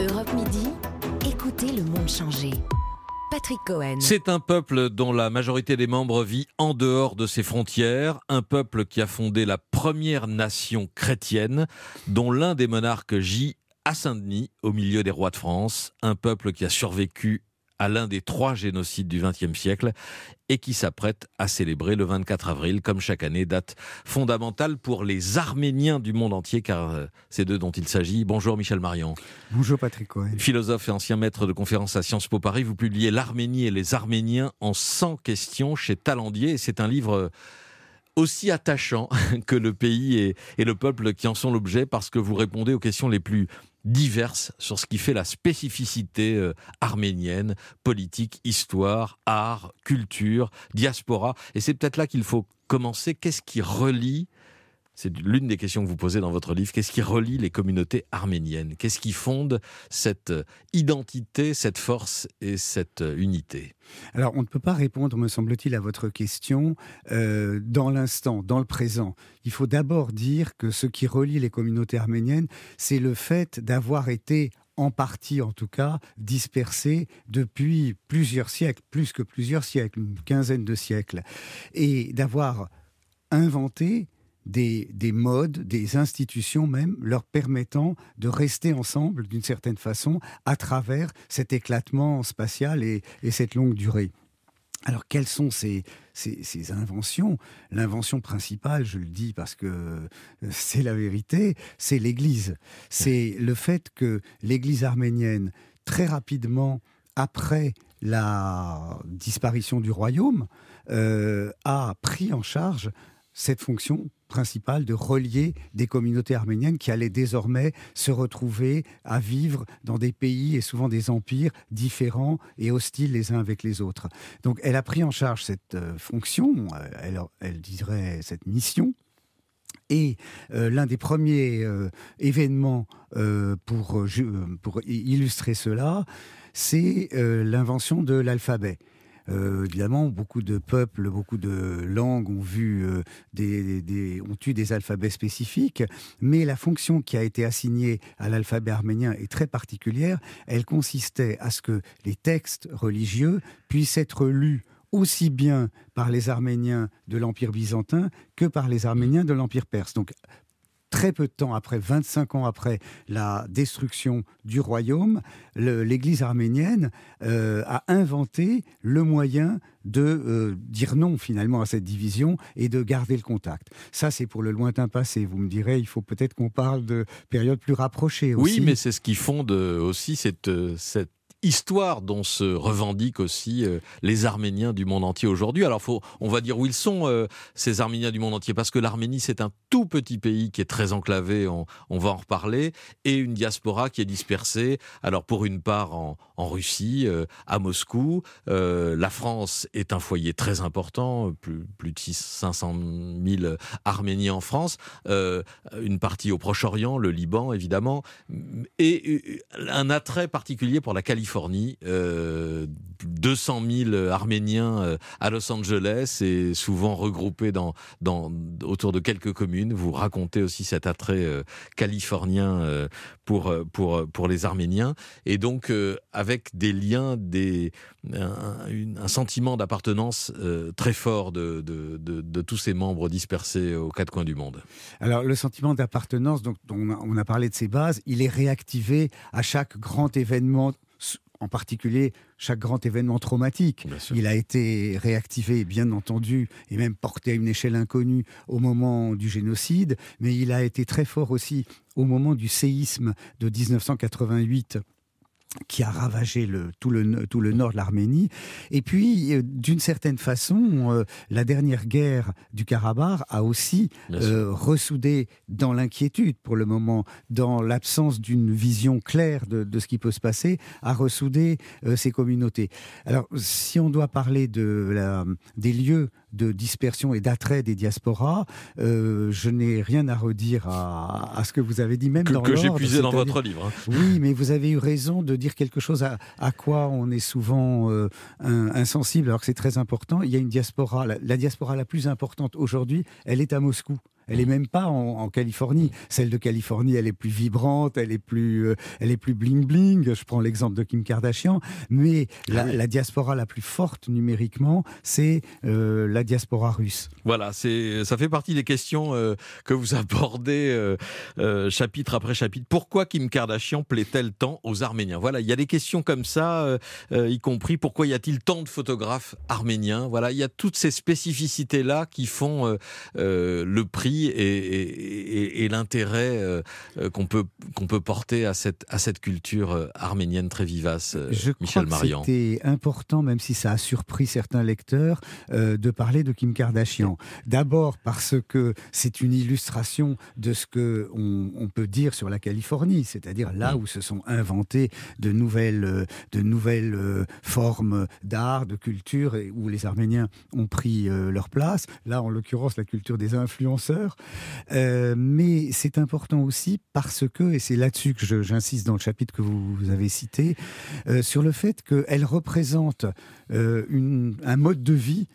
Europe Midi, écoutez le monde changer. Patrick Cohen. C'est un peuple dont la majorité des membres vit en dehors de ses frontières, un peuple qui a fondé la première nation chrétienne, dont l'un des monarques gît à Saint-Denis, au milieu des rois de France, un peuple qui a survécu à l'un des trois génocides du XXe siècle et qui s'apprête à célébrer le 24 avril, comme chaque année, date fondamentale pour les Arméniens du monde entier, car euh, c'est d'eux dont il s'agit. Bonjour Michel Marion. Bonjour Patrick Cohen. Philosophe et ancien maître de conférence à Sciences Po Paris, vous publiez L'Arménie et les Arméniens en 100 questions chez Talandier, et c'est un livre euh, aussi attachant que le pays et, et le peuple qui en sont l'objet, parce que vous répondez aux questions les plus diverses sur ce qui fait la spécificité euh, arménienne, politique, histoire, art, culture, diaspora. Et c'est peut-être là qu'il faut commencer. Qu'est-ce qui relie c'est l'une des questions que vous posez dans votre livre. Qu'est-ce qui relie les communautés arméniennes? Qu'est-ce qui fonde cette euh, identité, cette force et cette euh, unité? Alors, on ne peut pas répondre, me semble-t-il, à votre question euh, dans l'instant, dans le présent. Il faut d'abord dire que ce qui relie les communautés arméniennes, c'est le fait d'avoir été en partie en tout cas, dispersés depuis plusieurs siècles, plus que plusieurs siècles, une quinzaine de siècles, et d'avoir inventé des, des, modes, des institutions même, leur permettant de rester ensemble d'une certaine façon à travers cet éclatement spatial et, et cette longue durée. Alors, quelles sont ces, ces, ces inventions? L'invention principale, je le dis parce que euh, c'est la vérité, c'est l'Église. C'est le fait que l'Église arménienne, très rapidement après la disparition du royaume, euh, a pris en charge cette fonction principale de relier des communautés arméniennes qui allaient désormais se retrouver à vivre dans des pays et souvent des empires différents et hostiles les uns avec les autres. Donc elle a pris en charge cette euh, fonction, elle, elle dirait cette mission. Et euh, l'un des premiers euh, événements euh, pour illustrer cela, c'est l'invention de l'alphabet. Euh, évidemment, beaucoup de peuples, beaucoup de langues ont vu euh, des, ont eu des alphabets spécifiques, mais la fonction qui a été assignée à l'alphabet arménien est très particulière. Elle consistait à ce que les textes religieux puissent être lus aussi bien par les Arméniens de l'Empire byzantin que par les Arméniens de l'Empire perse. Donc très peu de temps après, 25 ans après la destruction du royaume, l'Église arménienne euh, a inventé le moyen de euh, dire non finalement à cette division et de garder le contact. Ça, c'est pour le lointain passé. Vous me direz, il faut peut-être qu'on parle de périodes plus rapprochées. Aussi. Oui, mais c'est ce qui fonde aussi cette, euh, cette histoire dont se revendiquent aussi euh, les Arméniens du monde entier aujourd'hui. Alors, faut, on va dire où ils sont, euh, ces Arméniens du monde entier, parce que l'Arménie, c'est un tout petit pays qui est très enclavé, on, on, va en reparler, et une diaspora qui est dispersée, alors pour une part en, en Russie, euh, à Moscou. Euh, la France est un foyer très important, plus, plus de 500 000 Arméniens en France, euh, une partie au Proche-Orient, le Liban évidemment, et un attrait particulier pour la Californie Californie, euh, 200 000 Arméniens euh, à Los Angeles et souvent regroupés dans, autour de quelques communes. Vous racontez aussi cet attrait euh, californien euh, pour, les Arméniens et donc avec des liens, un, sentiment d'appartenance très fort de, tous ces membres dispersés aux quatre coins du monde. Alors le sentiment d'appartenance, donc on a, on a parlé de ses bases, il est réactivé à chaque grand événement en particulier chaque grand événement traumatique. Il a été réactivé, bien entendu, et même porté à une échelle inconnue au moment du génocide, mais il a été très fort aussi au moment du séisme de 1988 qui a ravagé le, tout, le, tout le nord de l'Arménie. Et puis, euh, d'une certaine façon, euh, la dernière guerre du Karabakh a aussi euh, ressoudé dans l'inquiétude, pour le moment, dans l'absence d'une vision claire de, de, ce qui peut se passer, a ressoudé ces communautés. Alors, si on doit parler de la, des lieux de dispersion et d'attrait des diasporas, euh, je n'ai rien à redire à, à, ce que vous avez dit, même que, dans que j'ai puisé dans votre livre. Hein. Oui, mais vous avez eu raison de dire quelque chose à, quoi on est souvent euh, insensible, alors que c'est très important. Il y a une diaspora, la, la diaspora la plus importante aujourd'hui, elle est à Moscou Elle est même pas en, Californie. Celle de Californie, elle est plus vibrante, elle est plus, euh, elle est plus bling bling. Je prends l'exemple de Kim Kardashian, mais la, ah diaspora la plus forte numériquement, c'est euh, la diaspora russe. Voilà, c'est, ça fait partie des questions euh, que vous abordez chapitre après chapitre. Pourquoi Kim Kardashian plaît-elle tant aux Arméniens? Voilà, il y a des questions comme ça, y compris pourquoi y a-t-il tant de photographes arméniens? Voilà, il y a toutes ces spécificités là qui font le prix et, l'intérêt euh, euh, qu'on peut, qu'on peut porter à cette, à cette culture euh, arménienne très vivace, Je Michel crois que C'était important, même si ça a surpris certains lecteurs, de parler de Kim Kardashian. D'abord parce que c'est une illustration de ce que on, peut dire sur la Californie, c'est-à-dire là mm. où se sont inventées de nouvelles, de nouvelles formes d'art, de culture, et où les Arméniens ont pris leur place. Là, en l'occurrence, la culture des influenceurs. Euh, mais c'est important aussi parce que, et c'est là-dessus que j'insiste dans le chapitre que vous, avez cité, euh, sur le fait qu'elle représente euh, un mode de vie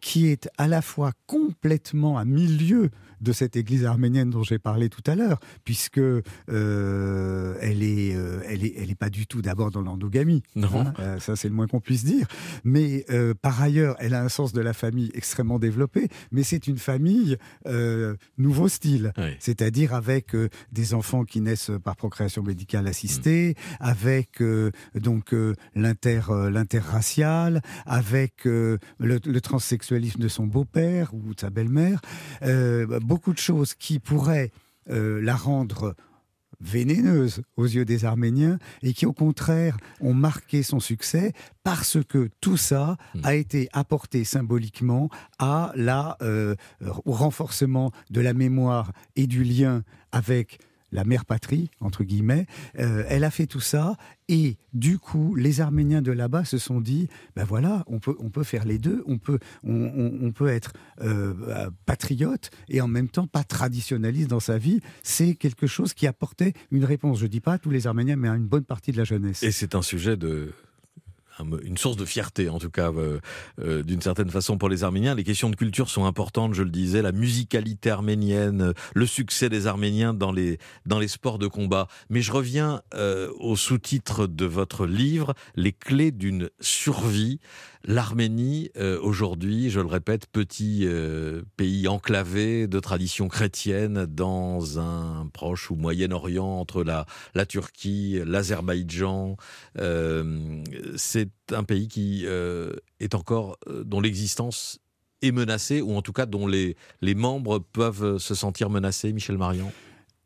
qui est à la fois complètement à milieu de cette église arménienne dont j'ai parlé tout à l'heure, puisque euh, elle est, euh, elle est, elle est pas du tout d'abord dans l'endogamie. Non, hein, euh, ça c'est le moins qu'on puisse dire. Mais par ailleurs, elle a un sens de la famille extrêmement développé. Mais c'est une famille nouveau style, c'est-à-dire avec des enfants qui naissent par procréation médicale assistée, avec donc l'inter, l'interracial, avec le, le, transsexualisme de son beau-père ou de sa belle-mère beaucoup de choses qui pourraient euh, la rendre vénéneuse aux yeux des Arméniens et qui au contraire ont marqué son succès parce que tout ça hmm. a été apporté symboliquement à la, euh, au renforcement de la mémoire et du lien avec la mère patrie, entre guillemets, euh, elle a fait tout ça et du coup, les Arméniens de là-bas se sont dit, ben voilà, on peut, on peut faire les deux, on peut, on, peut être euh, patriote et en même temps pas traditionnaliste dans sa vie. C'est quelque chose qui apportait une réponse. Je dis pas à tous les Arméniens, mais à une bonne partie de la jeunesse. Et c'est un sujet de une source de fierté, en tout cas, euh, euh, d'une certaine façon pour les Arméniens. Les questions de culture sont importantes, je le disais, la musicalité arménienne, le succès des Arméniens dans les, dans les sports de combat. Mais je reviens euh, au sous-titre de votre livre, Les clés d'une survie. L'Arménie, euh, aujourd'hui, je le répète, petit euh, pays enclavé de tradition chrétienne dans un proche ou Moyen-Orient entre la, la Turquie, l'Azerbaïdjan. Euh, c'est un pays qui est encore, dont l'existence est menacée, ou en tout cas dont les, les membres peuvent se sentir menacés, Michel Marion?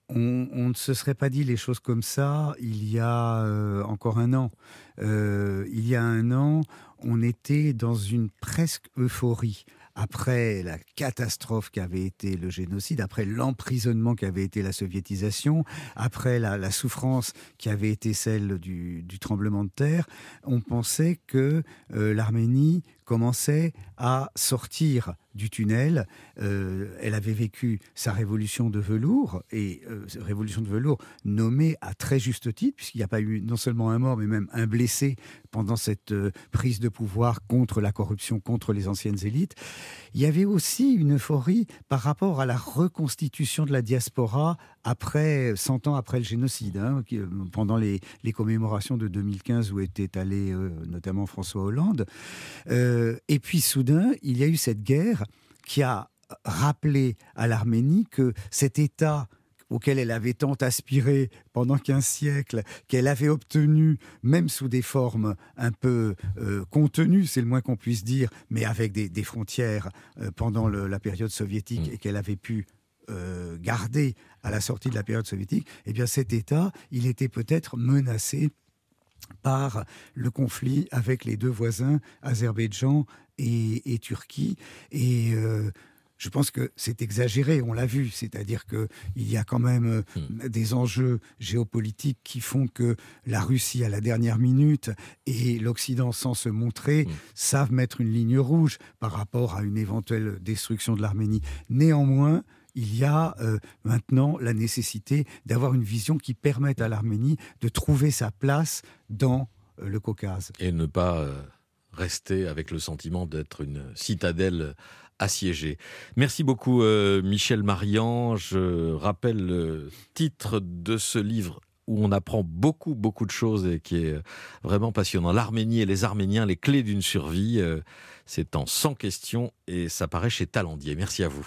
On, on, ne se serait pas dit les choses comme ça il y a encore un an. il y a un an, on était dans une presque euphorie après la catastrophe qu'avait été le génocide, après l'emprisonnement qu'avait été la soviétisation, après la, souffrance qui avait été celle du, tremblement de terre, on pensait que euh, l'Arménie commençait à sortir du tunnel. Euh, elle avait vécu sa révolution de velours, et euh, révolution de velours nommée à très juste titre, puisqu'il n'y a pas eu non seulement un mort, mais même un blessé pendant cette euh, prise de pouvoir contre la corruption, contre les anciennes élites. Il y avait aussi une euphorie par rapport à la reconstitution de la diaspora après 100 ans après le génocide, hein, pendant les, commémorations de 2015 où était allé notamment François Hollande. Et puis soudain, il y a eu cette guerre qui a rappelé à l'Arménie que cet État auquel elle avait tant aspiré pendant 15 siècles, qu'elle avait obtenu, même sous des formes un peu euh, contenues, c'est le moins qu'on puisse dire, mais avec des, frontières euh, pendant la période soviétique mm. et qu'elle avait pu euh, garder à la sortie de la période soviétique, eh bien cet État, il était peut-être menacé par le conflit avec les deux voisins, Azerbaïdjan et, Turquie. Et euh, je pense que c'est exagéré, on l'a vu, c'est-à-dire qu'il y a quand même euh, hmm. des enjeux géopolitiques qui font que la Russie, à la dernière minute, et l'Occident, sans se montrer, hmm. savent mettre une ligne rouge par rapport à une éventuelle destruction de l'Arménie. Néanmoins, il y a euh, maintenant la nécessité d'avoir une vision qui permette à l'Arménie de trouver sa place dans le Caucase. Et ne pas rester avec le sentiment d'être une citadelle assiégée. Merci beaucoup euh, Michel Marian. Je rappelle le titre de ce livre où on apprend beaucoup, beaucoup de choses et qui est vraiment passionnant. L'Arménie et les Arméniens, les clés d'une survie. Euh, c'est en 100 questions et ça paraît chez Talendier. Merci à vous.